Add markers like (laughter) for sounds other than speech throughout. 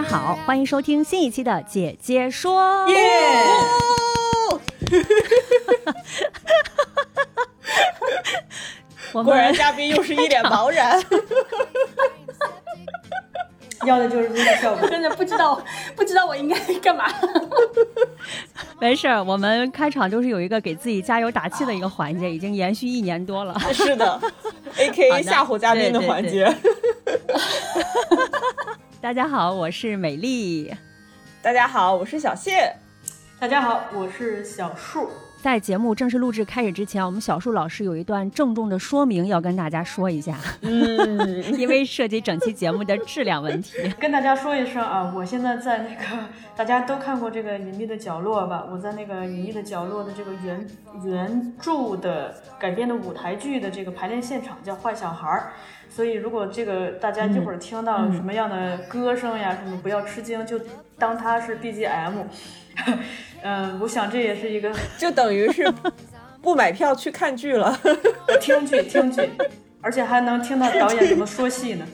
家好，欢迎收听新一期的《姐姐说》。耶！果然嘉宾又是一脸茫然。要的就是这个效果，真的不知道 (laughs) 不知道我应该干嘛。没事儿，我们开场就是有一个给自己加油打气的一个环节，已经延续一年多了。是的，A K A 吓唬嘉宾的环节。(laughs) 大家好，我是美丽。大家好，我是小谢。大家好，我是小树。在节目正式录制开始之前，我们小树老师有一段郑重的说明要跟大家说一下。嗯，(laughs) 因为涉及整期节目的质量问题，(laughs) 跟大家说一声啊，我现在在那个大家都看过这个《隐秘的角落》吧？我在那个《隐秘的角落》的这个原原著的改编的舞台剧的这个排练现场，叫坏小孩儿。所以如果这个大家一会儿听到什么样的歌声呀什么，不要吃惊，就当它是 BGM。(laughs) 嗯，我想这也是一个，(laughs) 就等于是 (laughs) 不买票去看剧了，听剧听剧，而且还能听到导演怎么说戏呢。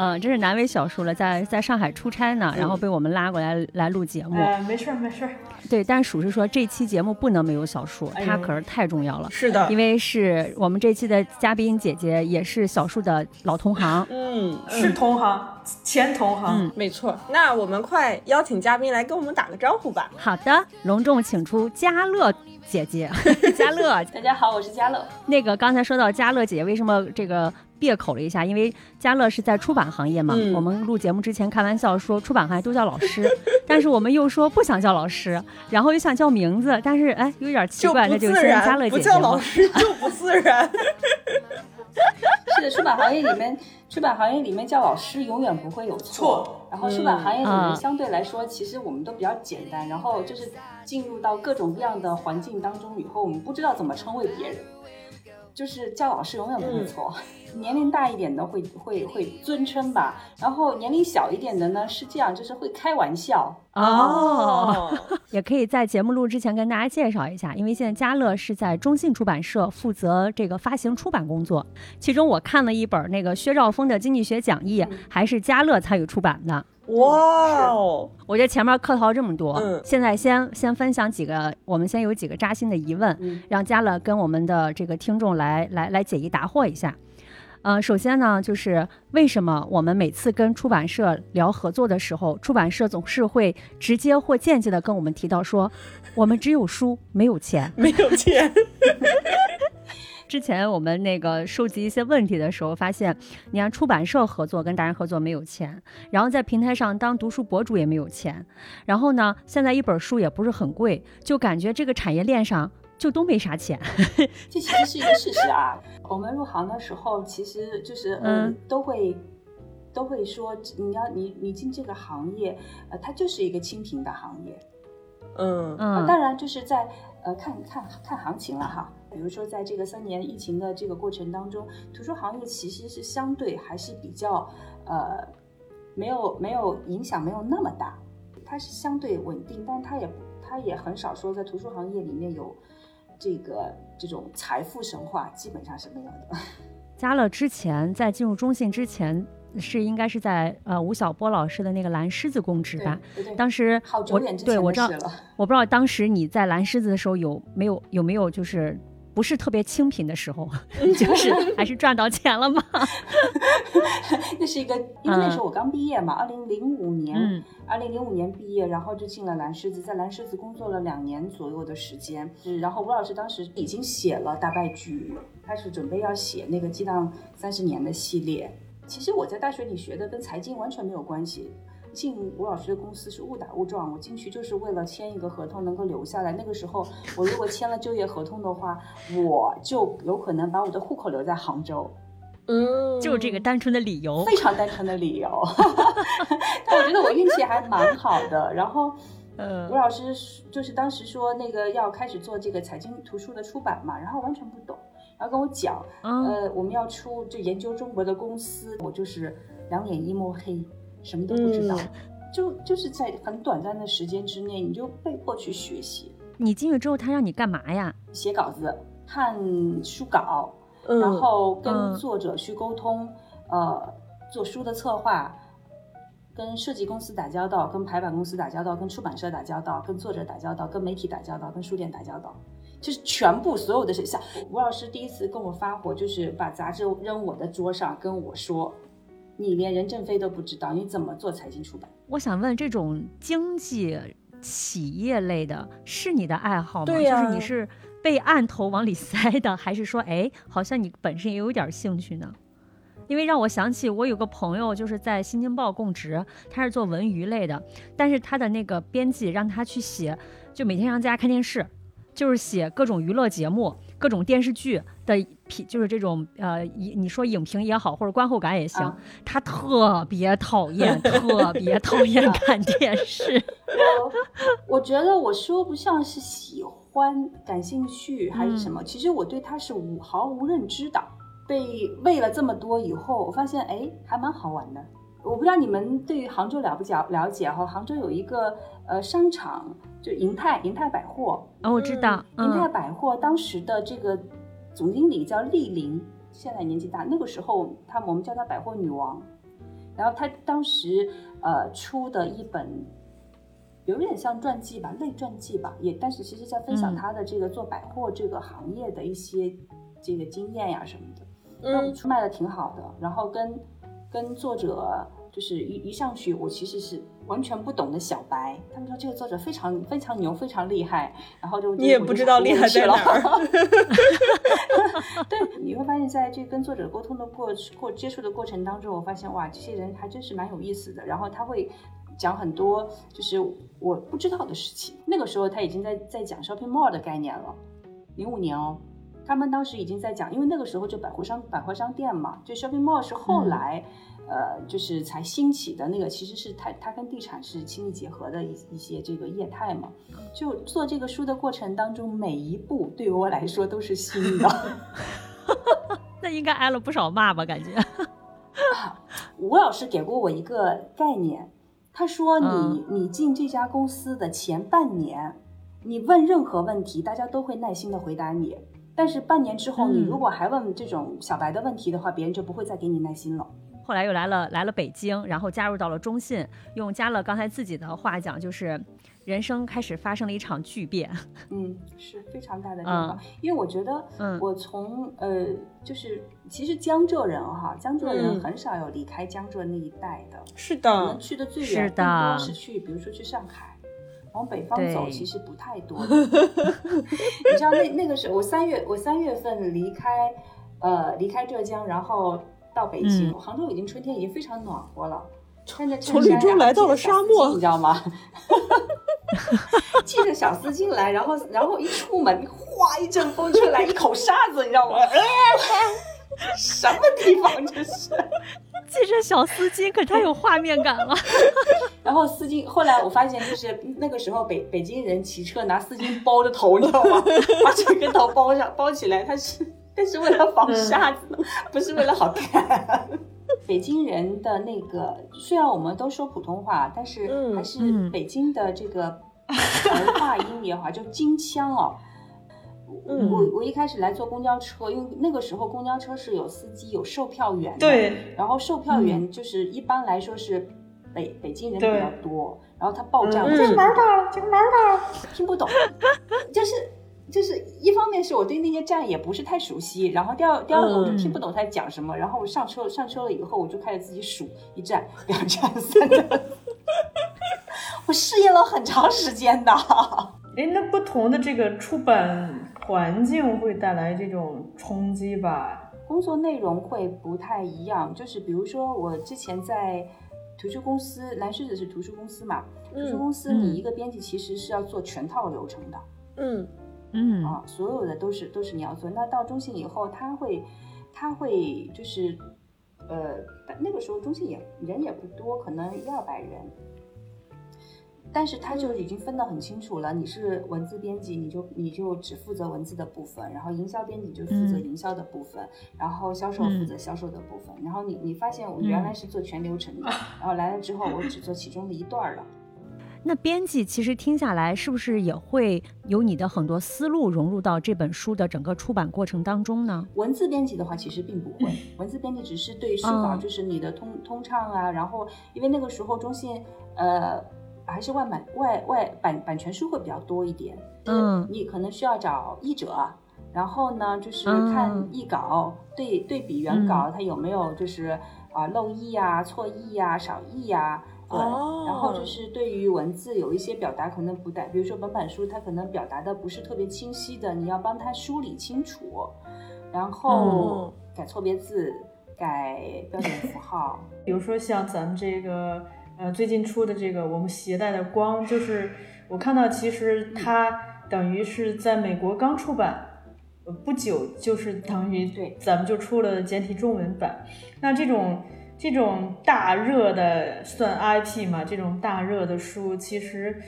嗯，真是难为小叔了，在在上海出差呢，然后被我们拉过来来录节目。哎，没事儿没事儿。对，但属实说这期节目不能没有小叔，他可是太重要了。是的，因为是我们这期的嘉宾姐姐，也是小叔的老同行。嗯，是同行，前同行。嗯，没错。那我们快邀请嘉宾来跟我们打个招呼吧。好的，隆重请出嘉乐姐姐。(laughs) 家乐，大家好，我是家乐。那个刚才说到家乐姐姐，为什么这个？别口了一下，因为家乐是在出版行业嘛。我们录节目之前开玩笑说，出版行业都叫老师，(laughs) 但是我们又说不想叫老师，然后又想叫名字，但是哎，有点奇怪，那就先家乐姐姐。不叫老师就不自然。(laughs) (laughs) 是的，出版行业里面，出版行业里面叫老师永远不会有错。然后出版行业里面相对来说，其实我们都比较简单。然后就是进入到各种各样的环境当中以后，我们不知道怎么称谓别人。就是叫老师永远不会错，年龄大一点的会会会尊称吧，然后年龄小一点的呢是这样，就是会开玩笑哦。(laughs) 也可以在节目录之前跟大家介绍一下，因为现在嘉乐是在中信出版社负责这个发行出版工作，其中我看了一本那个薛兆丰的经济学讲义，还是嘉乐参与出版的。哇哦！我觉得前面客套这么多，嗯，现在先先分享几个，我们先有几个扎心的疑问，让嘉乐跟我们的这个听众来来来解疑答惑一下。呃，首先呢，就是为什么我们每次跟出版社聊合作的时候，出版社总是会直接或间接的跟我们提到说，我们只有书没有钱，没有钱。(laughs) (laughs) 之前我们那个收集一些问题的时候，发现，你看出版社合作跟达人合作没有钱，然后在平台上当读书博主也没有钱，然后呢，现在一本书也不是很贵，就感觉这个产业链上就都没啥钱。这 (laughs) 其实是一个事实啊。我们入行的时候，其实就是嗯，都会都会说，你要你你进这个行业，呃，它就是一个清贫的行业。嗯嗯，当然就是在呃看看看行情了哈。比如说，在这个三年疫情的这个过程当中，图书行业其实是相对还是比较呃没有没有影响没有那么大，它是相对稳定，但它也它也很少说在图书行业里面有这个这种财富神话，基本上是没有的。嘉乐之前在进入中信之前。是应该是在呃吴晓波老师的那个蓝狮子供职吧？当时我对我知道，我不知道当时你在蓝狮子的时候有没有有没有就是不是特别清贫的时候，(laughs) 就是还是赚到钱了吗？(laughs) 那是一个，因为那时候我刚毕业嘛，二零零五年，二零零五年毕业，然后就进了蓝狮子，在蓝狮子工作了两年左右的时间。然后吴老师当时已经写了大败局，开始准备要写那个激荡三十年的系列。其实我在大学里学的跟财经完全没有关系。进吴老师的公司是误打误撞，我进去就是为了签一个合同能够留下来。那个时候，我如果签了就业合同的话，我就有可能把我的户口留在杭州。嗯，就这个单纯的理由，非常单纯的理由。(laughs) 但我觉得我运气还蛮好的。然后，呃，吴老师就是当时说那个要开始做这个财经图书的出版嘛，然后完全不懂，然后跟我讲，呃，我们要出就研究中国的公司，我就是两眼一抹黑，什么都不知道。就就是在很短暂的时间之内，你就被迫去学习。你进去之后，他让你干嘛呀？写稿子、看书稿，然后跟作者去沟通，呃，做书的策划，跟设计公司打交道，跟排版公司打交道，跟出版社打交道，跟作者打交道，跟媒体打交道，跟书店打交道，就是全部所有的事。像吴老师第一次跟我发火，就是把杂志扔我的桌上，跟我说。你连任正非都不知道，你怎么做财经出版？我想问，这种经济企业类的是你的爱好吗？对呀，就是你是被按头往里塞的，还是说，哎，好像你本身也有点兴趣呢？因为让我想起我有个朋友，就是在《新京报》供职，他是做文娱类的，但是他的那个编辑让他去写，就每天让大家看电视，就是写各种娱乐节目。各种电视剧的评，就是这种呃，你你说影评也好，或者观后感也行，他特别讨厌，特别 (laughs) 讨厌看电视。我 (laughs) 我觉得我说不上是喜欢、感兴趣还是什么，其实我对他是无毫无认知的。被喂了这么多以后，我发现哎，还蛮好玩的。我不知道你们对于杭州了不了了解哈？杭州有一个呃商场，就银泰银泰百货哦，我知道银泰百货当时的这个总经理叫丽玲，现在年纪大，那个时候她我们叫她百货女王。然后她当时呃出的一本有点像传记吧，类传记吧，也但是其实在分享她的这个做百货这个行业的一些这个经验呀什么的，嗯，出卖的挺好的。然后跟跟作者。就是一一上去，我其实是完全不懂的小白。他们说这个作者非常非常牛，非常厉害。然后就你也不知道厉害在哪儿。(laughs) 对，你会发现在这跟作者沟通的过过接触的过程当中，我发现哇，这些人还真是蛮有意思的。然后他会讲很多就是我不知道的事情。那个时候他已经在在讲 shopping mall 的概念了，零五年哦，他们当时已经在讲，因为那个时候就百货商百货商店嘛，就 shopping mall 是后来。呃，就是才兴起的那个，其实是它它跟地产是亲密结合的一一些这个业态嘛。就做这个书的过程当中，每一步对于我来说都是新的。(laughs) 那应该挨了不少骂吧？感觉。吴老师给过我一个概念，他说你你进这家公司的前半年，你问任何问题，大家都会耐心的回答你。但是半年之后，你如果还问这种小白的问题的话，别人就不会再给你耐心了。后来又来了来了北京，然后加入到了中信。用加乐刚才自己的话讲，就是人生开始发生了一场巨变。(laughs) 嗯，是非常大的变化。因为我觉得，嗯，我从呃，就是其实江浙人哈，江浙人很少有离开江浙那一带的。是的。可能去的最远更多是去，比如说去上海，往北方走其实不太多。(laughs) 你知道那那个时候，我三月我三月份离开，呃，离开浙江，然后。到北京，杭州已经春天已经非常暖和了。穿着从绿洲来到了沙漠，你知道吗？(laughs) 系着小丝巾来，然后然后一出门，哗一阵风吹来，一口沙子，你知道吗？(laughs) 什么地方这是？系着小丝巾，可太有画面感了。(laughs) 然后丝巾，后来我发现，就是那个时候北北京人骑车拿丝巾包着头，你知道吗？把整个头包上包起来，它是。这是为了防沙子，(laughs) 不是为了好看。北京人的那个，虽然我们都说普通话，但是还是北京的这个 (laughs) 儿化音也好，就京腔哦。我我一开始来坐公交车，因为那个时候公交车是有司机、有售票员的。对。然后售票员就是一般来说是北北京人比较多，然后他报站，这是哪儿的？这是哪儿的？听不懂，就是。就是一方面是我对那些站也不是太熟悉，然后第二第二个我就听不懂他在讲什么，然后我上车上车了以后，我就开始自己数一站两站三站，(laughs) 我适应了很长时间的。哎，那不同的这个出版环境会带来这种冲击吧？工作内容会不太一样，就是比如说我之前在图书公司，蓝狮子是图书公司嘛，图书公司你一个编辑其实是要做全套流程的，嗯。嗯啊，所有的都是都是你要做。那到中信以后，他会，他会就是，呃，那个时候中信也人也不多，可能一二百人。但是他就已经分得很清楚了，你是文字编辑，你就你就只负责文字的部分，然后营销编辑就负责营销的部分，然后销售负责销售的部分。然后你你发现我原来是做全流程的，然后来了之后我只做其中的一段了。那编辑其实听下来是不是也会有你的很多思路融入到这本书的整个出版过程当中呢？文字编辑的话其实并不会，文字编辑只是对书稿就是你的通通畅啊，然后因为那个时候中信呃。还是外版外外版版权书会比较多一点，嗯，你可能需要找译者，然后呢，就是看译稿对对比原稿，它有没有就是啊漏译啊、错译啊、少译啊，对，然后就是对于文字有一些表达可能不带，比如说本版书它可能表达的不是特别清晰的，你要帮他梳理清楚，然后改错别字、改标点符号，(laughs) 比如说像咱们这个。呃，最近出的这个我们携带的光，就是我看到，其实它等于是在美国刚出版，不久就是等于对，咱们就出了简体中文版。那这种这种大热的算 IP 嘛？这种大热的书，其实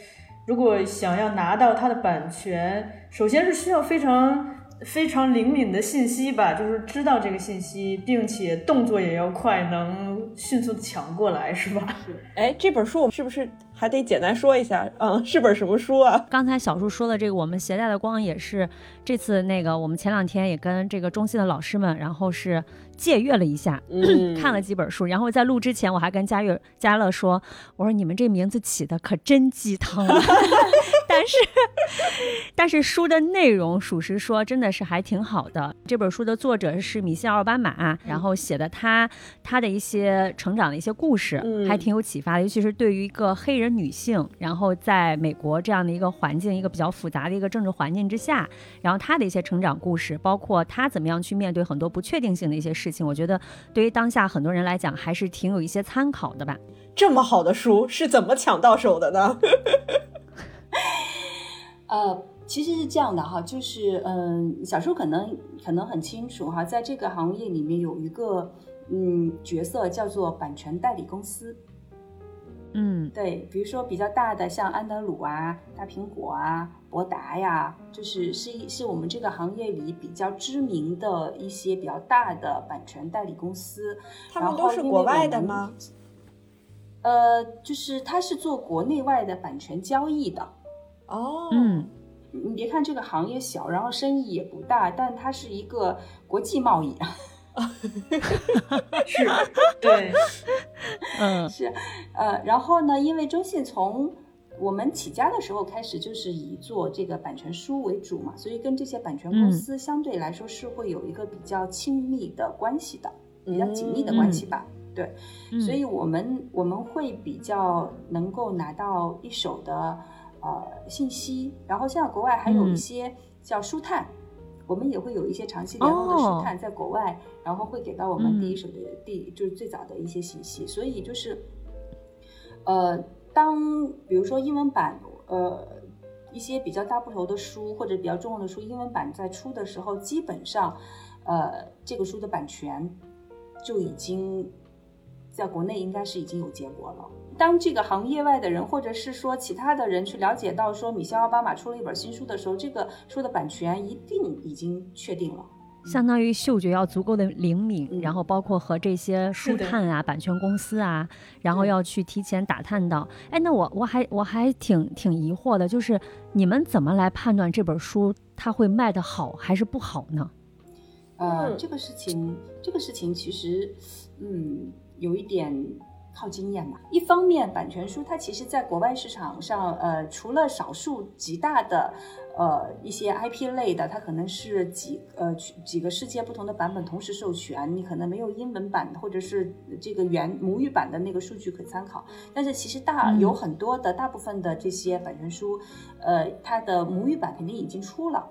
如果想要拿到它的版权，首先是需要非常。非常灵敏的信息吧，就是知道这个信息，并且动作也要快，能迅速的抢过来，是吧？哎，这本书我们是不是还得简单说一下？嗯，是本什么书啊？刚才小树说的这个，我们携带的光也是这次那个，我们前两天也跟这个中心的老师们，然后是借阅了一下，(clears throat) 看了几本书，然后在录之前，我还跟佳悦、佳乐说，我说你们这名字起的可真鸡汤。(laughs) 但是，(laughs) 但是书的内容，属实说，真的是还挺好的。这本书的作者是米歇尔·奥巴马，然后写的他他的一些成长的一些故事，还挺有启发的。尤其是对于一个黑人女性，然后在美国这样的一个环境，一个比较复杂的一个政治环境之下，然后她的一些成长故事，包括她怎么样去面对很多不确定性的一些事情，我觉得对于当下很多人来讲，还是挺有一些参考的吧。这么好的书是怎么抢到手的呢？呃，其实是这样的哈，就是嗯，小叔可能可能很清楚哈，在这个行业里面有一个嗯角色叫做版权代理公司。嗯，对，比如说比较大的像安德鲁啊、大苹果啊、博达呀，就是是一是我们这个行业里比较知名的一些比较大的版权代理公司。他们都是国外的吗？呃，就是他是做国内外的版权交易的。哦，嗯，你别看这个行业小，然后生意也不大，但它是一个国际贸易。啊。(laughs) 是，(laughs) 对，嗯，是，呃，然后呢，因为中信从我们起家的时候开始就是以做这个版权书为主嘛，所以跟这些版权公司相对来说是会有一个比较亲密的关系的，比较紧密的关系吧。对，所以我们我们会比较能够拿到一手的。呃，信息，然后像国外还有一些叫书探，我们也会有一些长期联络的书探在国外，然后会给到我们第一手的第就是最早的一些信息。所以就是，呃，当比如说英文版，呃，一些比较大部头的书或者比较重要的书，英文版在出的时候，基本上，呃，这个书的版权就已经在国内应该是已经有结果了。当这个行业外的人，或者是说其他的人去了解到说米歇尔·奥巴马出了一本新书的时候，这个书的版权一定已经确定了。相当于嗅觉要足够的灵敏，然后包括和这些书探啊、版权公司啊，然后要去提前打探到。哎，那我我还我还挺挺疑惑的，就是你们怎么来判断这本书它会卖的好还是不好呢？呃，这个事情，这个事情其实，嗯，有一点。靠经验嘛，一方面版权书它其实在国外市场上，呃，除了少数极大的，呃，一些 IP 类的，它可能是几呃几个世界不同的版本同时授权，你可能没有英文版或者是这个原母语版的那个数据可参考。但是其实大有很多的大部分的这些版权书，呃，它的母语版肯定已经出了。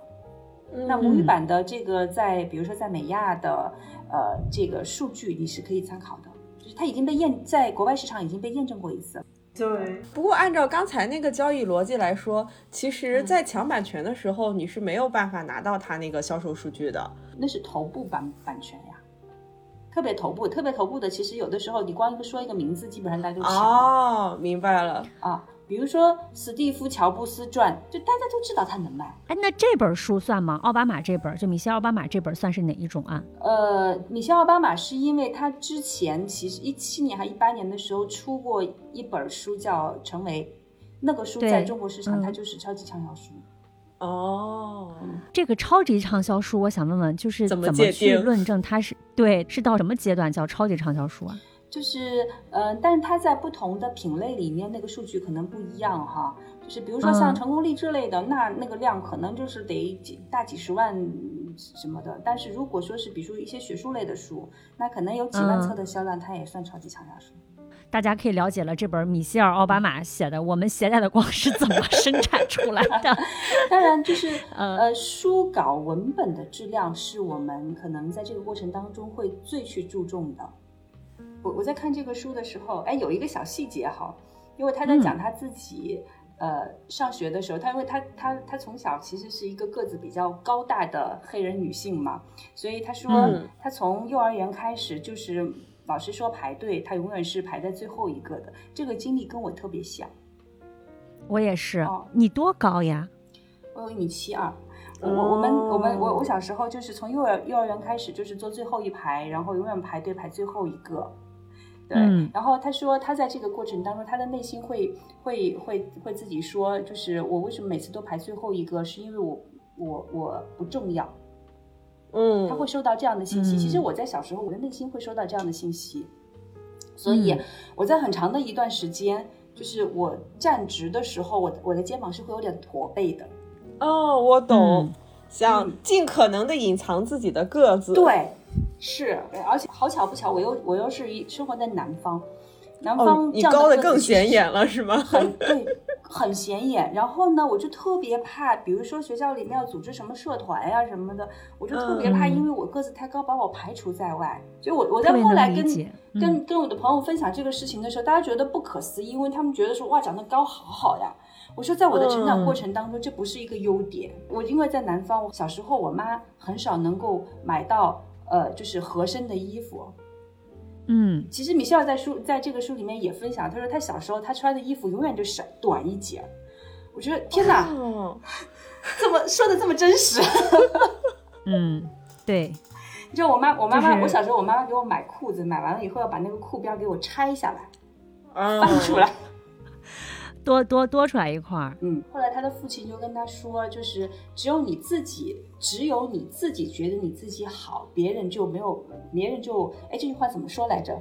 那母语版的这个在比如说在美亚的呃这个数据你是可以参考的。它已经被验，在国外市场已经被验证过一次。对，不过按照刚才那个交易逻辑来说，其实，在抢版权的时候，你是没有办法拿到它那个销售数据的。那是头部版版权呀。特别头部，特别头部的，其实有的时候你光一个说一个名字，基本上大家就想哦，明白了啊。比如说史蒂夫·乔布斯传，就大家都知道他能卖。哎，那这本书算吗？奥巴马这本，就米歇尔·奥巴马这本算是哪一种啊？呃，米歇尔·奥巴马是因为他之前其实一七年还一八年的时候出过一本书叫《成为》，那个书在中国市场它就是超级畅销书。哦，这个超级畅销书，我想问问，就是怎么去 (laughs) 论证它是对？是到什么阶段叫超级畅销书啊？就是，呃，但是它在不同的品类里面，那个数据可能不一样哈。就是比如说像成功励志类的，那那个量可能就是得几大几十万什么的。但是如果说是比如说一些学术类的书，那可能有几万册的销量，它也算超级畅销书。大家可以了解了这本米歇尔·奥巴马写的《我们携带的光是怎么生产出来的 (laughs)》。当然，就是呃，书稿文本的质量是我们可能在这个过程当中会最去注重的。我我在看这个书的时候，哎，有一个小细节哈，因为他在讲他自己，呃，上学的时候，他因为他他他从小其实是一个个子比较高大的黑人女性嘛，所以他说他从幼儿园开始就是老师说排队，他永远是排在最后一个的。这个经历跟我特别像，我也是。你多高呀？我有一米七二。我我们我们我我小时候就是从幼儿幼儿园开始就是坐最后一排，然后永远排队排最后一个。对，然后他说他在这个过程当中，他的内心会会会会自己说，就是我为什么每次都排最后一个，是因为我我我不重要，嗯，他会收到这样的信息。其实我在小时候，我的内心会收到这样的信息，所以我在很长的一段时间，就是我站直的时候，我我的肩膀是会有点驼背的。哦，我懂，想尽可能的隐藏自己的个子。对。是，而且好巧不巧，我又我又是一生活在南方，南方你高的更显眼了是吗？很对，(laughs) 很显眼。然后呢，我就特别怕，比如说学校里面要组织什么社团呀什么的，我就特别怕，因为我个子太高，把我排除在外。就我我在后来跟跟跟我的朋友分享这个事情的时候，大家觉得不可思议，因为他们觉得说哇，长得高好好呀。我说在我的成长过程当中，这不是一个优点。我因为在南方，我小时候我妈很少能够买到。呃，就是合身的衣服，嗯，其实米歇尔在书在这个书里面也分享，他说他小时候他穿的衣服永远就是短一截，我觉得天哪，这么说的这么真实，(laughs) 嗯，对，你知道我妈我妈妈我小时候我妈妈给我买裤子，买完了以后要把那个裤边给我拆下来，翻出来。多多多出来一块儿，嗯。后来他的父亲就跟他说，就是只有你自己，只有你自己觉得你自己好，别人就没有，别人就，哎，这句话怎么说来着？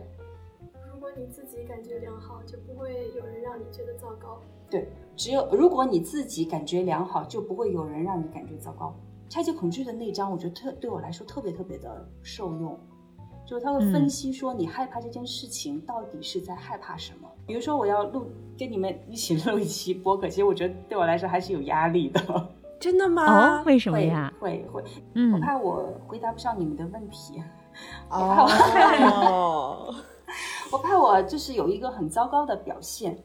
如果你自己感觉良好，就不会有人让你觉得糟糕。对，只有如果你自己感觉良好，就不会有人让你感觉糟糕。拆解恐惧的那章，我觉得特对我来说特别特别的受用。就是他会分析说，你害怕这件事情到底是在害怕什么？比如说，我要录跟你们一起录一期播客，其实我觉得对我来说还是有压力的。(laughs) 真的吗？哦，为什么呀？会会，嗯，我怕我回答不上你们的问题。哦，(laughs) 我怕我就是有一个很糟糕的表现。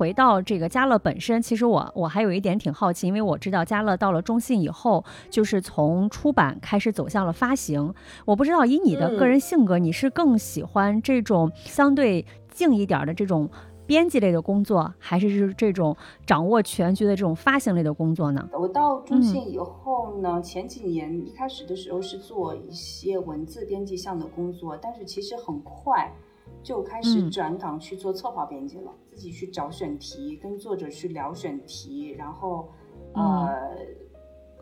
回到这个家乐本身，其实我我还有一点挺好奇，因为我知道家乐到了中信以后，就是从出版开始走向了发行。我不知道以你的个人性格，你是更喜欢这种相对静一点的这种编辑类的工作，还是是这种掌握全局的这种发行类的工作呢？我到中信以后呢，前几年一开始的时候是做一些文字编辑项的工作，但是其实很快。就开始转岗去做策划编辑了，自己去找选题，跟作者去聊选题，然后，呃，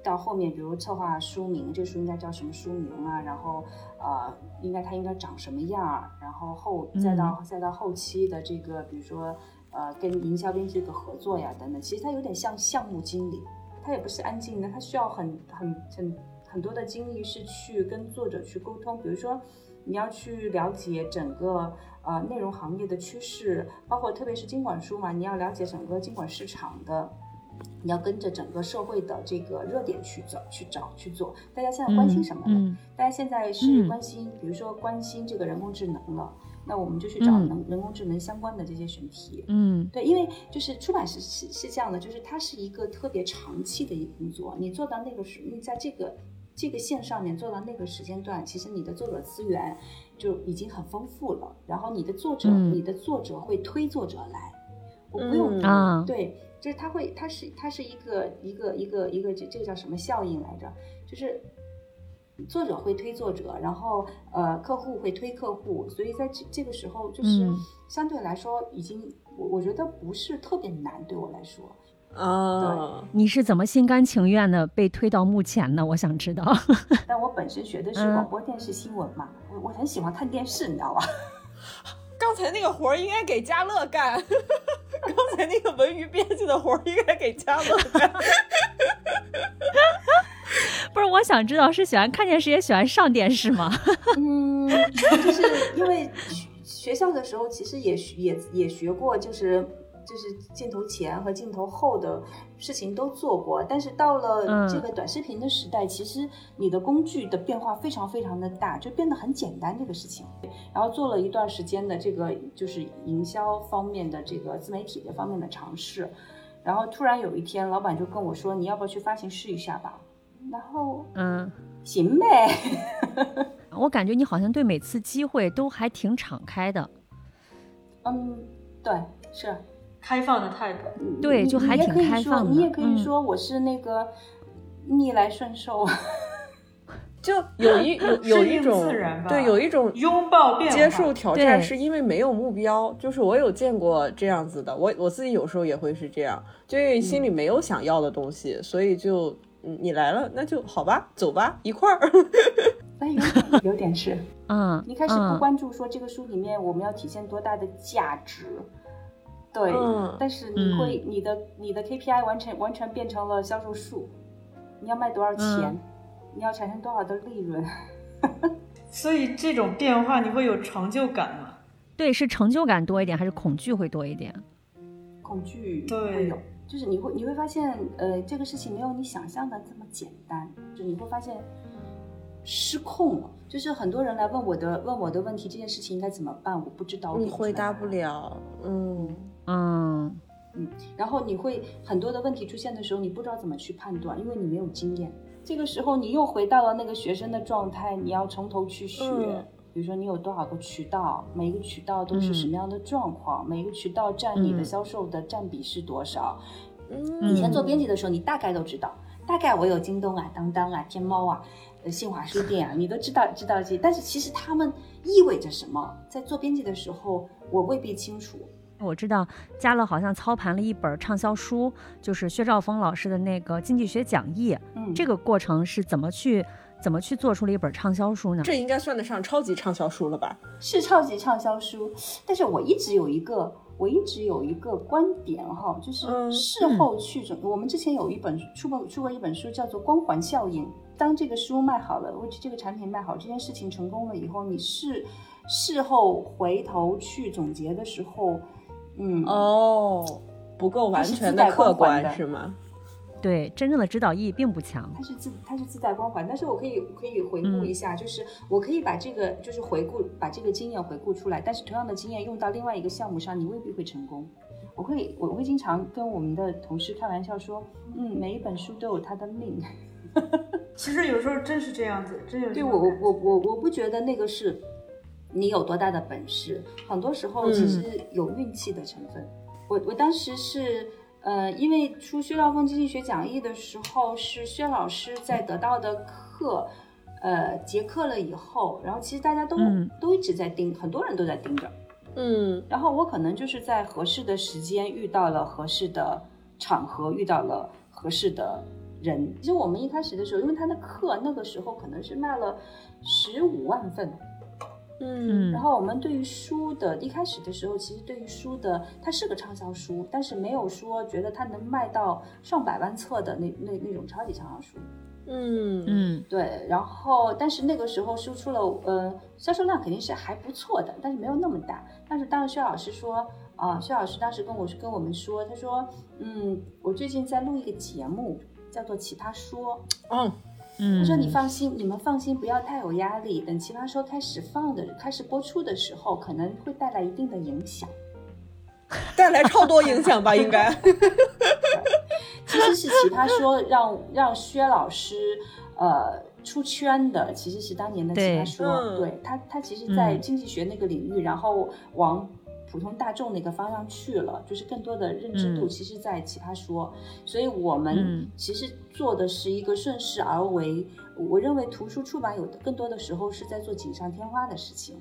到后面比如策划书名，这书应该叫什么书名啊？然后，呃，应该它应该长什么样？然后后再到再到后期的这个，比如说，呃，跟营销编辑的合作呀等等，其实它有点像项目经理，它也不是安静的，它需要很很很很多的精力是去跟作者去沟通，比如说。你要去了解整个呃内容行业的趋势，包括特别是经管书嘛，你要了解整个经管市场的，你要跟着整个社会的这个热点去走、去找、去做。大家现在关心什么呢？大家现在是关心，比如说关心这个人工智能了，那我们就去找能人工智能相关的这些选题。嗯，对，因为就是出版是是是这样的，就是它是一个特别长期的一个工作，你做到那个时，你在这个。这个线上面做到那个时间段，其实你的作者资源，就已经很丰富了。然后你的作者，你的作者会推作者来，我不用啊，对，就是他会，他是他是一个一个一个一个这这个叫什么效应来着？就是作者会推作者，然后呃客户会推客户，所以在这这个时候就是相对来说已经我我觉得不是特别难对我来说。啊，你是怎么心甘情愿的被推到幕前呢？我想知道。(laughs) 但我本身学的是广播电视新闻嘛，我我很喜欢看电视，你知道吧？(laughs) 刚才那个活儿应该给嘉乐干，刚才那个文娱编辑的活儿应该给嘉乐干。(laughs) 不是，我想知道是喜欢看电视也喜欢上电视吗？(laughs) 嗯，就是因为学校的时候其实也也也学过，就是。就是镜头前和镜头后的事情都做过，但是到了这个短视频的时代，其实你的工具的变化非常非常的大，就变得很简单这个事情。然后做了一段时间的这个就是营销方面的这个自媒体这方面的尝试，然后突然有一天，老板就跟我说：“你要不要去发行试一下吧？”然后嗯，行呗。(laughs) 我感觉你好像对每次机会都还挺敞开的。嗯，对，是。开放的态度，对，就还挺开放的。你也可以说我是那个逆来顺受，(laughs) 就有一有有一种对，有一种拥抱接受挑战，是因为没有目标。就是我有见过这样子的，我我自己有时候也会是这样，就因为心里没有想要的东西，所以就你来了，那就好吧，走吧，一块儿。哎，有点是，(laughs) 嗯，你开始不关注说这个书里面我们要体现多大的价值。对，但是你会，你的你的 KPI 完全完全变成了销售数，你要卖多少钱，你要产生多少的利润，(laughs) 所以这种变化你会有成就感吗？对，是成就感多一点，还是恐惧会多一点？恐惧会有，就是你会你会发现，呃，这个事情没有你想象的这么简单，就你会发现失控了。就是很多人来问我的问我的问题，这件事情应该怎么办？我不知道，你回答不了，嗯。嗯嗯，然后你会很多的问题出现的时候，你不知道怎么去判断，因为你没有经验。这个时候你又回到了那个学生的状态，你要从头去学。比如说你有多少个渠道，每一个渠道都是什么样的状况，每一个渠道占你的销售的占比是多少。嗯，以前做编辑的时候，你大概都知道，大概我有京东啊、当当啊、天猫啊、呃新华书店啊，你都知道知道这些。但是其实他们意味着什么，在做编辑的时候，我未必清楚。我知道嘉乐好像操盘了一本畅销书，就是薛兆丰老师的那个经济学讲义。嗯，这个过程是怎么去怎么去做出了一本畅销书呢？这应该算得上超级畅销书了吧？是超级畅销书，但是我一直有一个我一直有一个观点哈，就是事后去准。我们之前有一本出过出过一本书，叫做《光环效应》。当这个书卖好了，或者这个产品卖好，这件事情成功了以后，你是事后回头去总结的时候。嗯哦，不够完全的客观是吗？对，真正的指导意义并不强。它是自它是自带光环，但是我可以可以回顾一下，就是我可以把这个就是回顾把这个经验回顾出来，但是同样的经验用到另外一个项目上，你未必会成功。我会我会经常跟我们的同事开玩笑说，嗯，每一本书都有它的命。其实有时候真是这样子，真有。对我我我我我不觉得那个是。你有多大的本事？很多时候其实有运气的成分。我我当时是，呃，因为出薛兆丰经济学讲义的时候，是薛老师在得到的课，呃，结课了以后，然后其实大家都都一直在盯，很多人都在盯着，嗯，然后我可能就是在合适的时间遇到了合适的场合，遇到了合适的人。其实我们一开始的时候，因为他的课那个时候可能是卖了十五万份。嗯，然后我们对于书的一开始的时候，其实对于书的它是个畅销书，但是没有说觉得它能卖到上百万册的那那那种超级畅销书。嗯嗯，对。然后，但是那个时候输出了，呃，销售量肯定是还不错的，但是没有那么大。但是当时薛老师说，啊，薛老师当时跟我跟我们说，他说，嗯，我最近在录一个节目，叫做《奇葩说》。嗯。他说：“你放心，你们放心，不要太有压力。等奇葩说开始放的、开始播出的时候，可能会带来一定的影响，(laughs) 带来超多影响吧？应该。(laughs) 其实是奇葩说让让薛老师呃出圈的其实是当年的奇葩说，对他，他其实在经济学那个领域，然后往普通大众的一个方向去了，就是更多的认知度，其实，在奇葩说。所以我们其实做的是一个顺势而为。我认为图书出版有更多的时候是在做锦上添花的事情。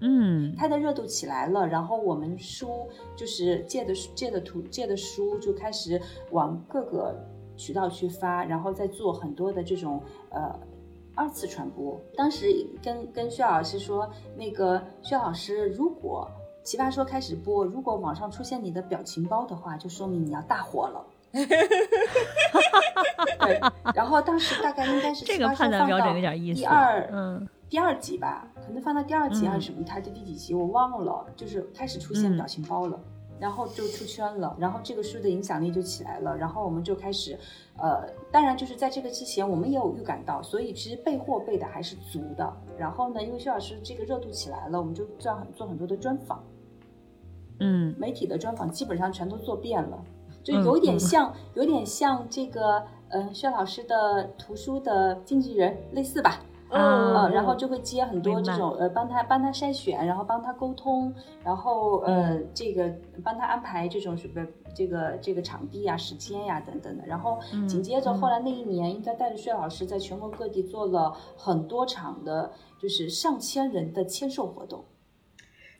嗯，它的热度起来了，然后我们书就是借的借的图借的书就开始往各个渠道去发，然后再做很多的这种呃二次传播。当时跟跟薛老师说，那个薛老师，如果奇葩说开始播，如果网上出现你的表情包的话，就说明你要大火了。(laughs) 对，然后当时大概应该是这个判断标准有点意思。第二，嗯。第二集吧，可能放到第二集还是什么，它的第几集我忘了，就是开始出现表情包了，然后就出圈了，然后这个书的影响力就起来了，然后我们就开始，呃，当然就是在这个之前，我们也有预感到，所以其实备货备的还是足的。然后呢，因为薛老师这个热度起来了，我们就做很做很多的专访，嗯，媒体的专访基本上全都做遍了，就有点像，有点像这个，嗯，薛老师的图书的经纪人类似吧。嗯，然后就会接很多这种呃，帮他帮他筛选，然后帮他沟通，然后呃，这个帮他安排这种什么这个这个场地呀、时间呀等等的。然后紧接着后来那一年，应该带着薛老师在全国各地做了很多场的，就是上千人的签售活动。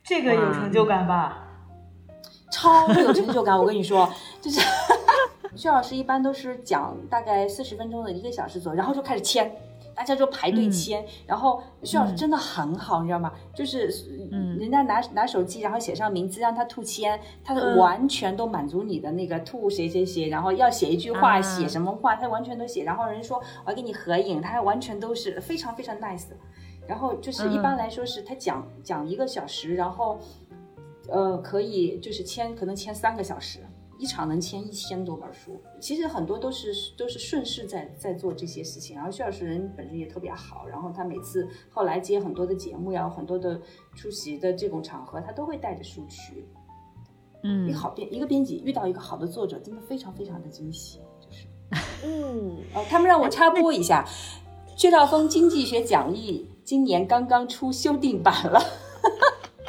这个有成就感吧？超有成就感！我跟你说，就是薛老师一般都是讲大概四十分钟的一个小时左右，然后就开始签。大家就排队签，然后薛老师真的很好，你知道吗？就是，嗯，人家拿拿手机，然后写上名字，让他吐签，他完全都满足你的那个吐谁谁谁，然后要写一句话，写什么话，他完全都写。然后人说我要跟你合影，他还完全都是非常非常 nice。然后就是一般来说是他讲讲一个小时，然后，呃，可以就是签，可能签三个小时。一场能签一千多本书，其实很多都是都是顺势在在做这些事情。然后薛老师人本身也特别好，然后他每次后来接很多的节目呀，很多的出席的这种场合，他都会带着书去。嗯，一个好编一个编辑遇到一个好的作者，真的非常非常的惊喜。就是，嗯，哦，他们让我插播一下，(laughs) 薛兆丰经济学讲义今年刚刚出修订版了。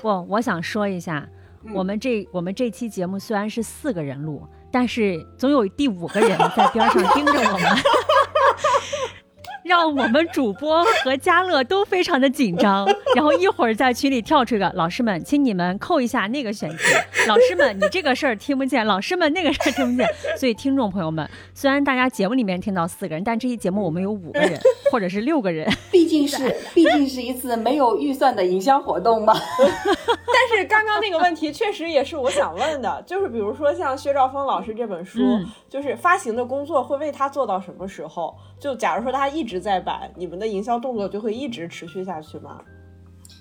不，我想说一下。我们这我们这期节目虽然是四个人录，但是总有第五个人在边上盯着我们。(laughs) 让我们主播和嘉乐都非常的紧张，然后一会儿在群里跳出一个老师们，请你们扣一下那个选题。老师们，你这个事儿听不见，老师们那个事儿听不见。所以听众朋友们，虽然大家节目里面听到四个人，但这期节目我们有五个人或者是六个人，毕竟是毕竟是一次没有预算的营销活动嘛。(laughs) 但是刚刚那个问题确实也是我想问的，(laughs) 就是比如说像薛兆丰老师这本书，就是发行的工作会为他做到什么时候？就假如说他一直。在版，你们的营销动作就会一直持续下去吗？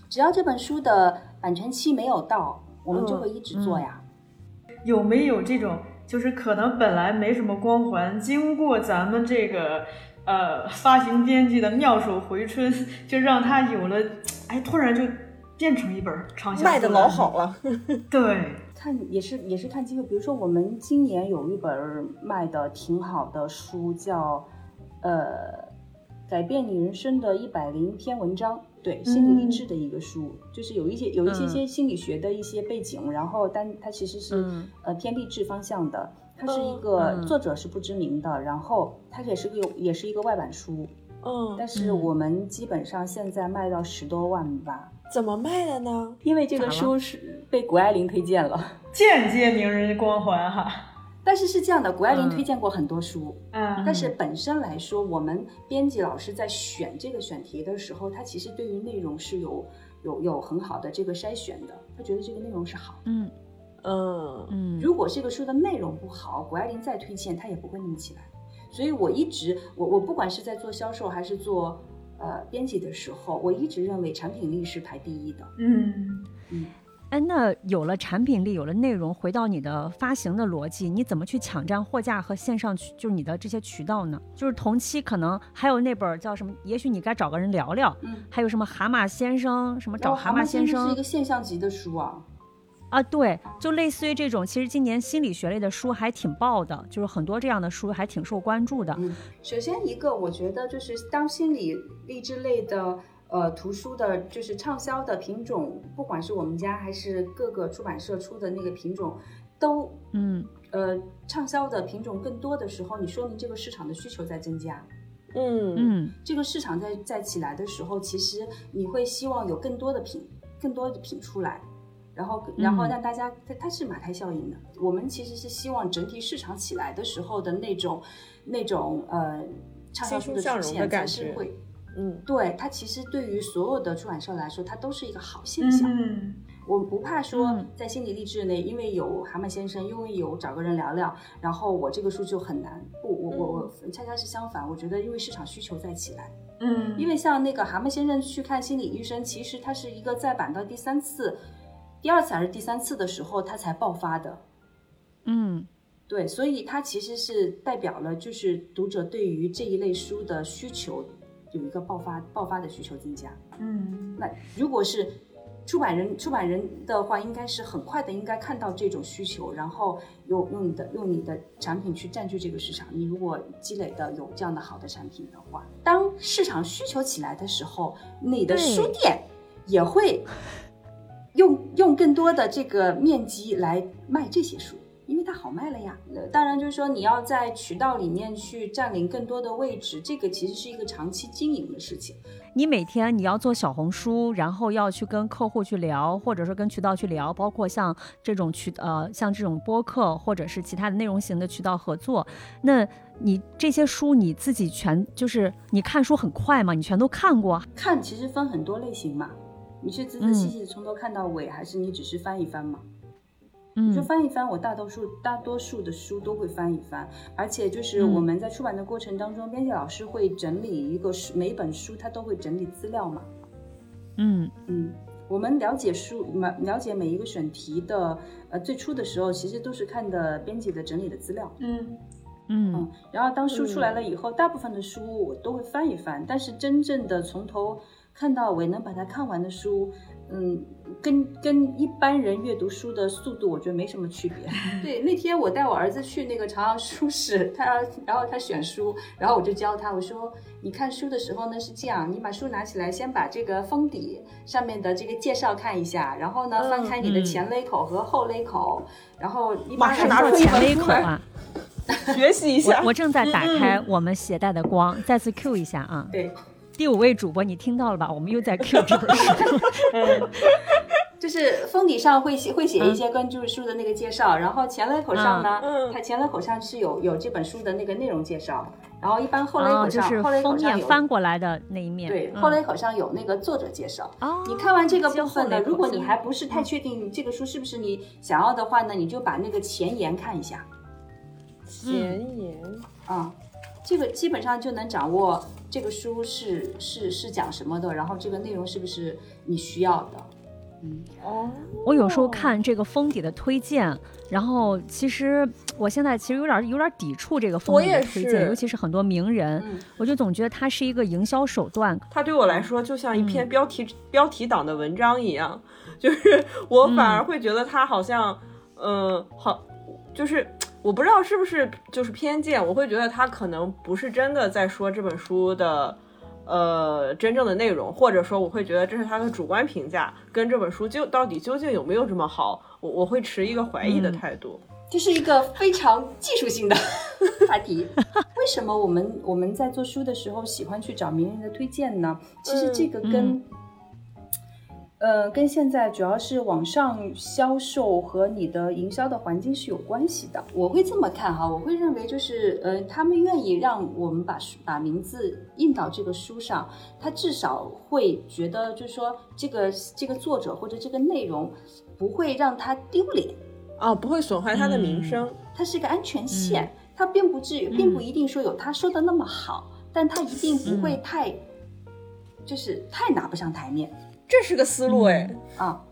只要这本书的版权期没有到，我们就会一直做呀。有没有这种，就是可能本来没什么光环，经过咱们这个呃发行编辑的妙手回春，就让他有了，哎，突然就变成一本畅销，卖的老好了。(laughs) (laughs) 对，看也是也是看机会，比如说我们今年有一本卖的挺好的书，叫呃。改变你人生的一百零篇文章，对心理励志的一个书，就是有一些有一些些心理学的一些背景，然后但它其实是呃偏励志方向的，它是一个作者是不知名的，然后它也是个也是一个外版书，嗯，但是我们基本上现在卖到十多万吧，怎么卖的呢？因为这个书是被谷爱凌推荐了，(laughs) 间接名人光环哈。但是是这样的，谷爱凌推荐过很多书，嗯，但是本身来说，我们编辑老师在选这个选题的时候，他其实对于内容是有有有很好的这个筛选的，他觉得这个内容是好，嗯嗯嗯。如果这个书的内容不好，谷爱凌再推荐，他也不会那么起来。所以我一直，我我不管是在做销售还是做呃编辑的时候，我一直认为产品力是排第一的，嗯嗯。哎，那有了产品力，有了内容，回到你的发行的逻辑，你怎么去抢占货架和线上渠，就是你的这些渠道呢？就是同期可能还有那本叫什么？也许你该找个人聊聊。嗯，还有什么蛤蟆先生？什么找蛤蟆先生？是一个现象级的书啊。啊，对，就类似于这种，其实今年心理学类的书还挺爆的，就是很多这样的书还挺受关注的。嗯，首先一个，我觉得就是当心理励志类的呃图书的，就是畅销的品种，不管是我们家还是各个出版社出的那个品种，都嗯呃畅销的品种更多的时候，你说明这个市场的需求在增加。嗯嗯，这个市场在在起来的时候，其实你会希望有更多的品，更多的品出来。然后，然后让大家，它它是马太效应的。我们其实是希望整体市场起来的时候的那种，那种呃畅销书的出现才是会，嗯，对它其实对于所有的出版社来说，它都是一个好现象。嗯，我不怕说在心理励志内，因为有蛤蟆先生，因为有找个人聊聊，然后我这个书就很难。不，我我我恰恰是相反，我觉得因为市场需求在起来。嗯，因为像那个蛤蟆先生去看心理医生，其实他是一个再版到第三次。第二次还是第三次的时候，它才爆发的。嗯，对，所以它其实是代表了，就是读者对于这一类书的需求有一个爆发、爆发的需求增加。嗯，那如果是出版人、出版人的话，应该是很快的，应该看到这种需求，然后用用你的用你的产品去占据这个市场。你如果积累的有这样的好的产品的话，当市场需求起来的时候，你的书店也会。用用更多的这个面积来卖这些书，因为它好卖了呀。当然，就是说你要在渠道里面去占领更多的位置，这个其实是一个长期经营的事情。你每天你要做小红书，然后要去跟客户去聊，或者说跟渠道去聊，包括像这种渠呃像这种播客或者是其他的内容型的渠道合作。那你这些书你自己全就是你看书很快吗？你全都看过？看其实分很多类型嘛。你是仔仔细细的从头看到尾，还是你只是翻一翻嘛？嗯，你说翻一翻，我大多数大多数的书都会翻一翻，而且就是我们在出版的过程当中，编辑老师会整理一个书，每本书他都会整理资料嘛。嗯嗯，我们了解书，了了解每一个选题的，呃，最初的时候其实都是看的编辑的整理的资料。嗯嗯，然后当书出来了以后，大部分的书我都会翻一翻，但是真正的从头。看到尾能把它看完的书，嗯，跟跟一般人阅读书的速度，我觉得没什么区别。(laughs) 对，那天我带我儿子去那个朝阳书市，(laughs) 他然后他选书，然后我就教他，我说你看书的时候呢是这样，你把书拿起来，先把这个封底上面的这个介绍看一下，然后呢翻开你的前勒口和后勒口，然后你马上拿出前勒口啊，(laughs) 学习一下。我我正在打开我们携带的光，再次 Q 一下啊。对。第五位主播，你听到了吧？我们又在 Q 这本书，(laughs) 就是封底上会写会写一些关注书的那个介绍，然后前勒口上呢，它前勒口上是有有这本书的那个内容介绍，然后一般后勒口上，后来口上有翻过来的那一面，对，后勒口上有那个作者介绍。你看完这个部分呢，如果你还不是太确定这个书是不是你想要的话呢，你就把那个前言看一下。前言啊，这个基本上就能掌握。这个书是是是讲什么的？然后这个内容是不是你需要的？嗯哦，我有时候看这个封底的推荐，然后其实我现在其实有点有点抵触这个封底的推荐，尤其是很多名人，我就总觉得它是一个营销手段。它对我来说就像一篇标题标题党的文章一样，(laughs) 就是我反而会觉得它好像，嗯，好，就是。我不知道是不是就是偏见，我会觉得他可能不是真的在说这本书的，呃，真正的内容，或者说我会觉得这是他的主观评价，跟这本书就到底究竟有没有这么好，我我会持一个怀疑的态度。这是一个非常技术性的 (laughs) 话题。(laughs) 为什么我们我们在做书的时候喜欢去找名人的推荐呢？其实这个跟。呃，跟现在主要是网上销售和你的营销的环境是有关系的。我会这么看哈，我会认为就是，呃，他们愿意让我们把书把名字印到这个书上，他至少会觉得就是说这个这个作者或者这个内容不会让他丢脸啊，不会损坏他的名声，它是一个安全线，它并不至于，并不一定说有他说的那么好，但他一定不会太，就是太拿不上台面。这是个思路哎。啊，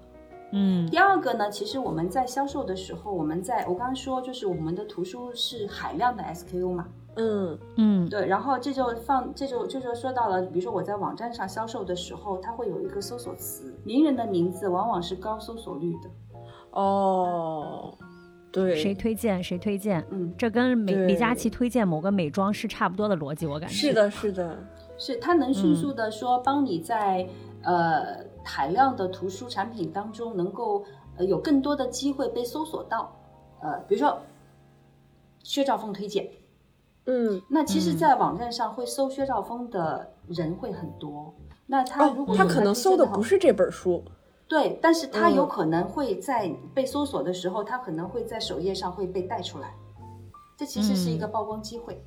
嗯。第二个呢，其实我们在销售的时候，我们在我刚刚说，就是我们的图书是海量的 SKU 嘛，嗯。嗯，对。然后这就放，这就这就说到了，比如说我在网站上销售的时候，它会有一个搜索词，名人的名字往往是高搜索率的。哦，对，谁推荐谁推荐，嗯，这跟美李佳琦推荐某个美妆是差不多的逻辑，我感觉。是的，是的，是它能迅速的说帮你在呃海量的图书产品当中能够呃有更多的机会被搜索到，呃，比如说薛兆丰推荐，嗯，那其实，在网站上会搜薛兆丰的人会很多，那他如果他可能搜的不是这本书。对，但是他有可能会在被搜索的时候，他可能会在首页上会被带出来，这其实是一个曝光机会。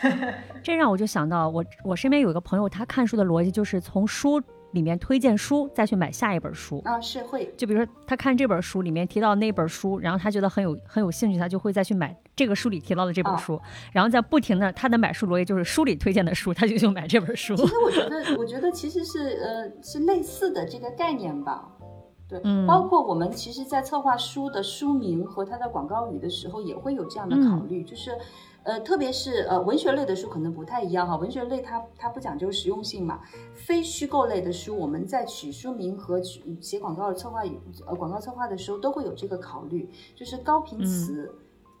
(laughs) 这让我就想到，我我身边有一个朋友，他看书的逻辑就是从书。里面推荐书，再去买下一本书啊，是会。就比如说，他看这本书里面提到那本书，然后他觉得很有很有兴趣，他就会再去买这个书里提到的这本书，然后再不停的他的买书逻辑就是书里推荐的书，他就去买这本书。(laughs) 其实我觉得，我觉得其实是呃是类似的这个概念吧。对，嗯包括我们其实，在策划书的书名和它的广告语的时候，也会有这样的考虑，就是。呃，特别是呃文学类的书可能不太一样哈，文学类它它不讲究实用性嘛，非虚构类的书，我们在取书名和取写广告的策划呃广告策划的时候都会有这个考虑，就是高频词，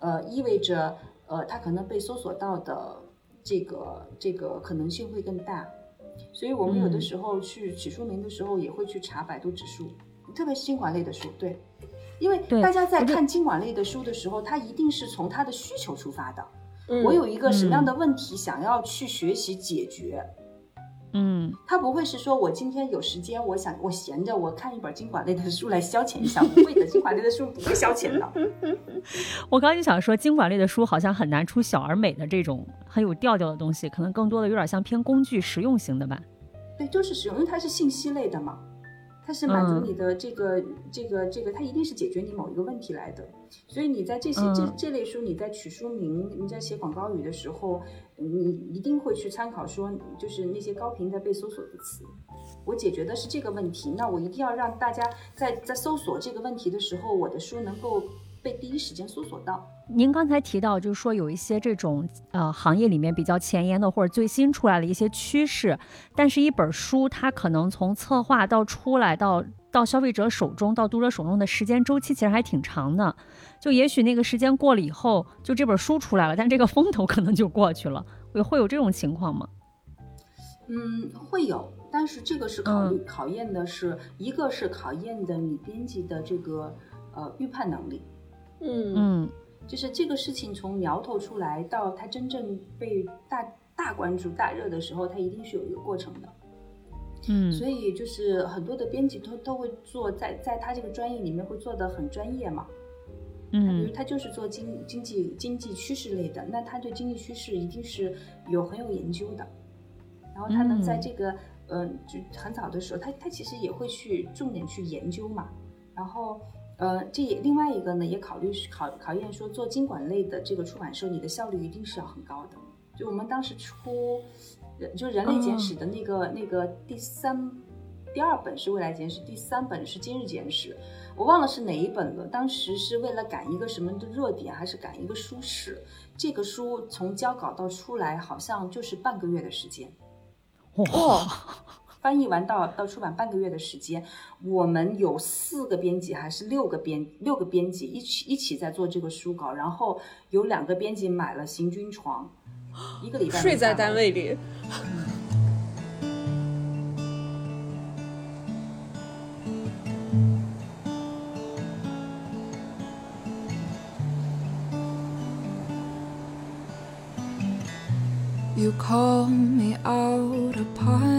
呃意味着呃它可能被搜索到的这个这个可能性会更大，所以我们有的时候去取书名的时候也会去查百度指数，特别是经管类的书，对，因为大家在看经管类的书的时候，它一定是从它的需求出发的。我有一个什么样的问题想要去学习解决？嗯，他不会是说我今天有时间，我想我闲着，我看一本经管类的书来消遣一下。不会的，经管类的书不会消遣的。(laughs) 我刚刚就想说，经管类的书好像很难出小而美的这种很有调调的东西，可能更多的有点像偏工具实用型的吧。对，就是实用，因为它是信息类的嘛。它是满足你的这个这个这个，它一定是解决你某一个问题来的。所以你在这些这这类书，你在取书名、你在写广告语的时候，你一定会去参考说，就是那些高频的被搜索的词。我解决的是这个问题，那我一定要让大家在在搜索这个问题的时候，我的书能够。被第一时间搜索到。您刚才提到，就是说有一些这种呃行业里面比较前沿的或者最新出来的一些趋势，但是一本书它可能从策划到出来到到消费者手中到读者手中的时间周期其实还挺长的。就也许那个时间过了以后，就这本书出来了，但这个风头可能就过去了。会会有这种情况吗？嗯，会有，但是这个是考虑考验的是一个是考验的你编辑的这个呃预判能力。嗯嗯，就是这个事情从苗头出来到它真正被大大关注、大热的时候，它一定是有一个过程的。嗯，所以就是很多的编辑都都会做，在在他这个专业里面会做的很专业嘛。嗯，比如他就是做经经济经济趋势类的，那他对经济趋势一定是有很有研究的。然后他能在这个嗯，就很早的时候，他他其实也会去重点去研究嘛，然后。呃，这也另外一个呢，也考虑考考验说做经管类的这个出版社，你的效率一定是要很高的。就我们当时出，就人类简史的那个那个第三、第二本是未来简史，第三本是今日简史，我忘了是哪一本了。当时是为了赶一个什么的热点，还是赶一个书史？这个书从交稿到出来，好像就是半个月的时间。哇！(laughs) 翻译完到到出版半个月的时间，我们有四个编辑还是六个编六个编辑一起一起在做这个书稿，然后有两个编辑买了行军床，一个礼拜睡在单位里。You call me out upon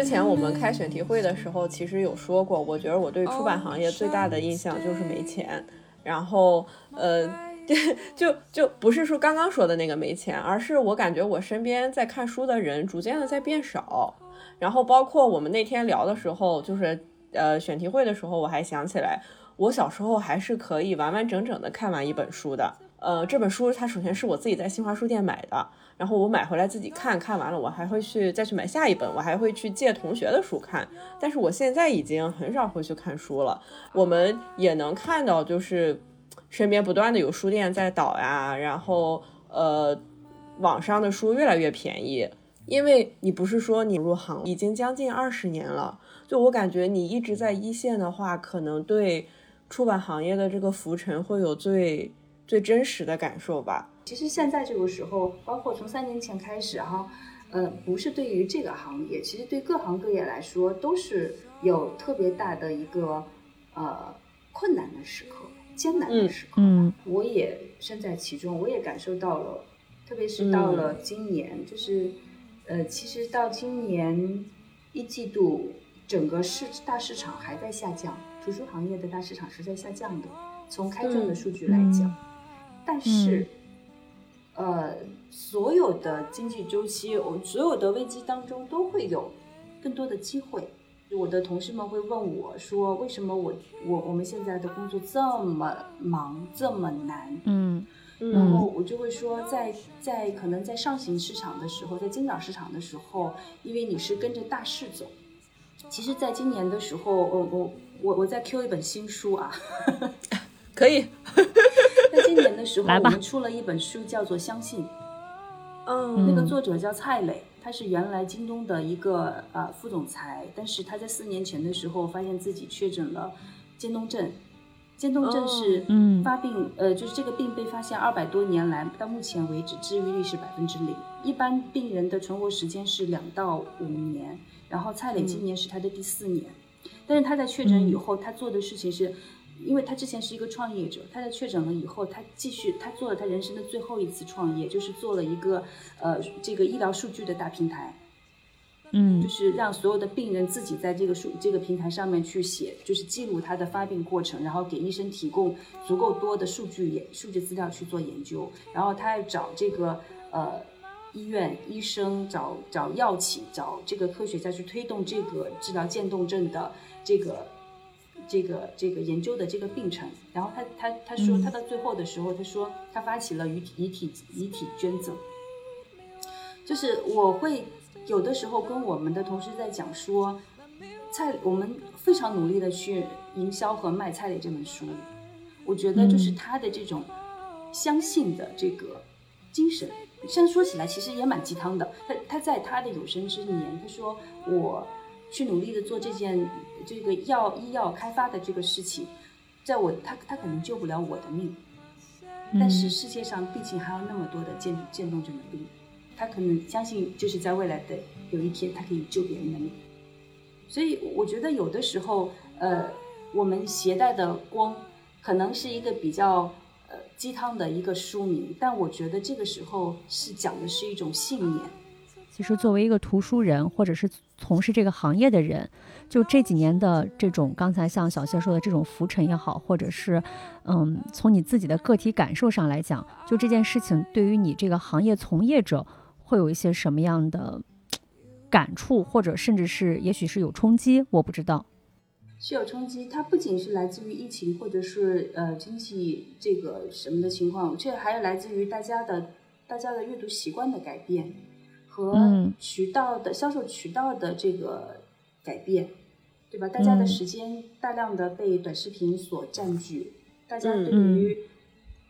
之前我们开选题会的时候，其实有说过，我觉得我对出版行业最大的印象就是没钱，然后呃。(laughs) 就就不是说刚刚说的那个没钱，而是我感觉我身边在看书的人逐渐的在变少。然后包括我们那天聊的时候，就是呃选题会的时候，我还想起来，我小时候还是可以完完整整的看完一本书的。呃，这本书它首先是我自己在新华书店买的，然后我买回来自己看看完了，我还会去再去买下一本，我还会去借同学的书看。但是我现在已经很少会去看书了。我们也能看到，就是身边不断的有书店在倒呀，然后呃，网上的书越来越便宜。因为你不是说你入行已经将近二十年了，就我感觉你一直在一线的话，可能对出版行业的这个浮沉会有最。最真实的感受吧。其实现在这个时候，包括从三年前开始哈，呃，不是对于这个行业，其实对各行各业来说都是有特别大的一个呃困难的时刻、艰难的时刻。嗯，我也身在其中，我也感受到了，特别是到了今年，就是呃，其实到今年一季度，整个市大市场还在下降，图书行业的大市场是在下降的。从开卷的数据来讲。但是，呃，所有的经济周期，我所有的危机当中都会有更多的机会。我的同事们会问我说：“为什么我我我们现在的工作这么忙，这么难？”嗯，然后我就会说，在在可能在上行市场的时候，在金涨市场的时候，因为你是跟着大势走。其实，在今年的时候，我我我我在 Q 一本新书啊，(laughs) 可以。(laughs) 在今年的时候，我们出了一本书，叫做《相信》。嗯，那个作者叫蔡磊，他是原来京东的一个呃副总裁，但是他在四年前的时候发现自己确诊了渐冻症。渐冻症是发病，呃，就是这个病被发现二百多年来，到目前为止治愈率是百分之零。一般病人的存活时间是两到五年，然后蔡磊今年是他的第四年，但是他在确诊以后，他做的事情是。因为他之前是一个创业者，他在确诊了以后，他继续他做了他人生的最后一次创业，就是做了一个呃这个医疗数据的大平台，嗯，就是让所有的病人自己在这个数这个平台上面去写，就是记录他的发病过程，然后给医生提供足够多的数据研数据资料去做研究，然后他要找这个呃医院医生找找药企找这个科学家去推动这个治疗渐冻症的这个。这个这个研究的这个病程，然后他他他说他到最后的时候，他说他发起了遗体遗体遗体捐赠，就是我会有的时候跟我们的同事在讲说，蔡我们非常努力的去营销和卖蔡磊这本书，我觉得就是他的这种相信的这个精神，现在说起来其实也蛮鸡汤的。他他在他的有生之年，他说我。去努力的做这件这个药医药开发的这个事情，在我他他可能救不了我的命，但是世界上毕竟还有那么多的渐渐冻症的病，他可能相信就是在未来的有一天他可以救别人的命，所以我觉得有的时候呃我们携带的光可能是一个比较呃鸡汤的一个书名，但我觉得这个时候是讲的是一种信念。其实作为一个图书人，或者是从事这个行业的人，就这几年的这种，刚才像小谢说的这种浮沉也好，或者是，嗯，从你自己的个体感受上来讲，就这件事情对于你这个行业从业者会有一些什么样的感触，或者甚至是也许是有冲击，我不知道。是有冲击，它不仅是来自于疫情，或者是呃经济这个什么的情况，这还有来自于大家的大家的阅读习惯的改变。和渠道的销售渠道的这个改变，对吧？大家的时间大量的被短视频所占据，大家对于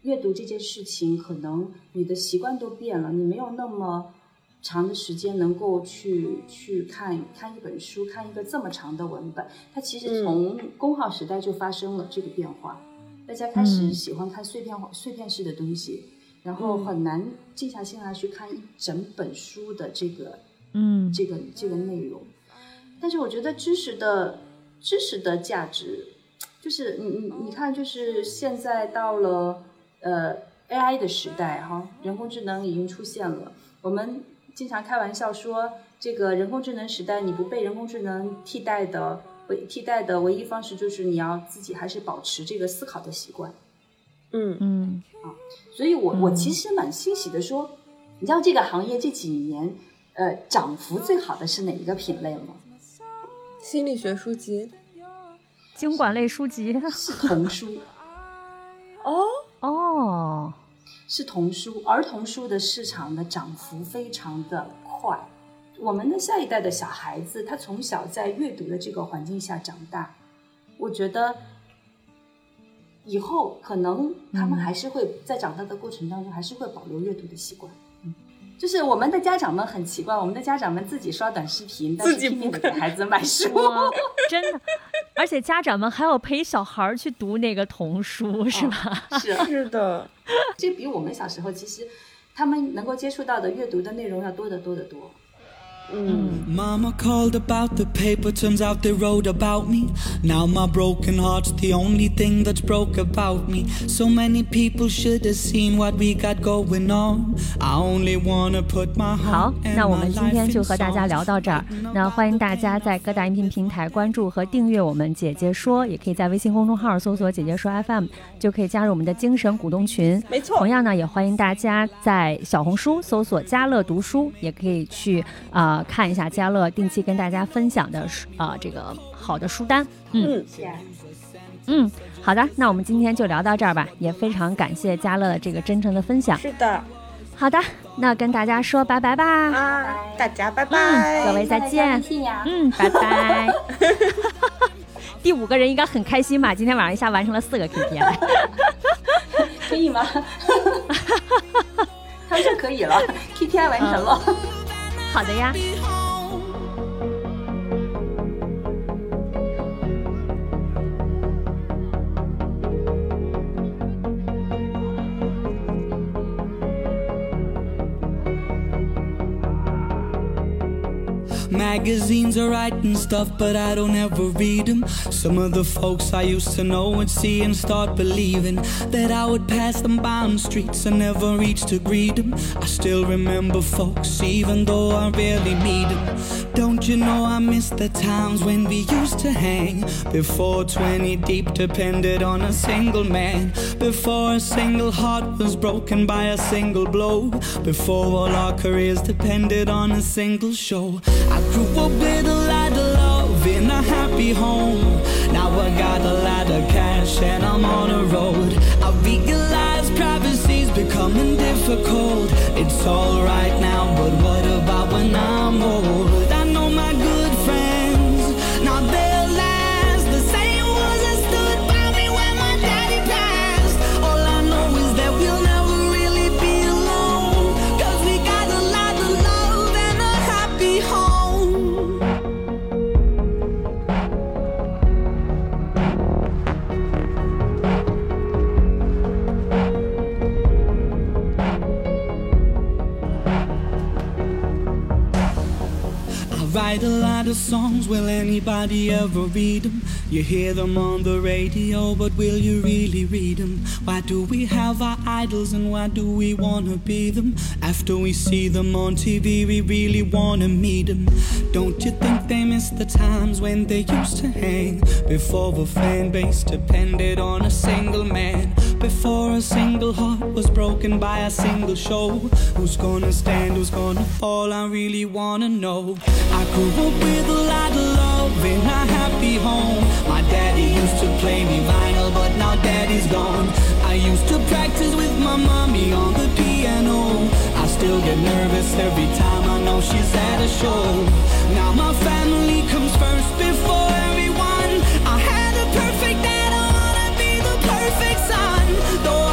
阅读这件事情，可能你的习惯都变了，你没有那么长的时间能够去去看看一本书，看一个这么长的文本。它其实从工号时代就发生了这个变化，大家开始喜欢看碎片化、碎片式的东西。然后很难静下心来去看一整本书的这个，嗯，这个这个内容。但是我觉得知识的知识的价值，就是你你你看，就是现在到了呃 AI 的时代哈，人工智能已经出现了。我们经常开玩笑说，这个人工智能时代，你不被人工智能替代的唯替代的唯一方式，就是你要自己还是保持这个思考的习惯。嗯。嗯。啊，所以我我其实蛮欣喜的，说你知道这个行业这几年，呃，涨幅最好的是哪一个品类吗？心理学书籍、经管类书籍。是、童书。(laughs) 哦。哦，是童书，儿童书的市场的涨幅非常的快。我们的下一代的小孩子，他从小在阅读的这个环境下长大，我觉得以后可能他们还是会在长大的过程当中，还是会保留阅读的习惯。就是我们的家长们很奇怪，我们的家长们自己刷短视频，自己不给孩子买 (laughs) 书，真的。而且家长们还要陪小孩去读那个童书，是吧？是是的，这比我们小时候其实他们能够接触到的阅读的内容要多得多得多。嗯。Mama called about the paper, turns out they wrote about me. Now my broken heart's the only thing that's broke about me. So many people should have seen what we got going on. I only wanna put my heart. 好，那我们今天就和大家聊到这儿。那欢迎大家在各大音频平台关注和订阅我们姐姐说，也可以在微信公众号搜索“姐姐说 FM”，就可以加入我们的精神股东群。没错。同样呢，也欢迎大家在小红书搜索“家乐读书”，也可以去啊。看一下家乐定期跟大家分享的书啊，这个好的书单。嗯嗯，好的，那我们今天就聊到这儿吧，也非常感谢家乐的这个真诚的分享。是的，好的，那跟大家说拜拜吧。啊，大家拜拜，各位再见。嗯，拜拜。(laughs) 第五个人应该很开心吧？今天晚上一下完成了四个 KPI，(laughs) 可以吗？(laughs) 他说可以了，KPI 完成了。好的呀。Magazines are writing stuff, but I don't ever read them. Some of the folks I used to know would see and start believing that I would pass them by on the streets and never reach to greet them. I still remember folks, even though I rarely meet them. Don't you know I miss the times when we used to hang? Before 20 deep depended on a single man. Before a single heart was broken by a single blow. Before all our careers depended on a single show. I grew up with a lot of love in a happy home. Now I got a lot of cash and I'm on a road. I realize privacy's becoming difficult. It's alright now, but what about when I'm old? Will anybody ever read them? You hear them on the radio, but will you really read them? Why do we have our idols and why do we wanna be them? After we see them on TV, we really wanna meet them. Don't you think they miss the times when they used to hang? Before a fan base depended on a single man. Before a single heart was broken by a single show. Who's gonna stand, who's gonna fall? I really wanna know. I grew up with a lot of love in a happy home. My daddy used to play me vinyl, but now daddy's gone. I used to practice with my mommy on the piano. I still get nervous every time I know she's at a show. Now my family comes first before everyone don't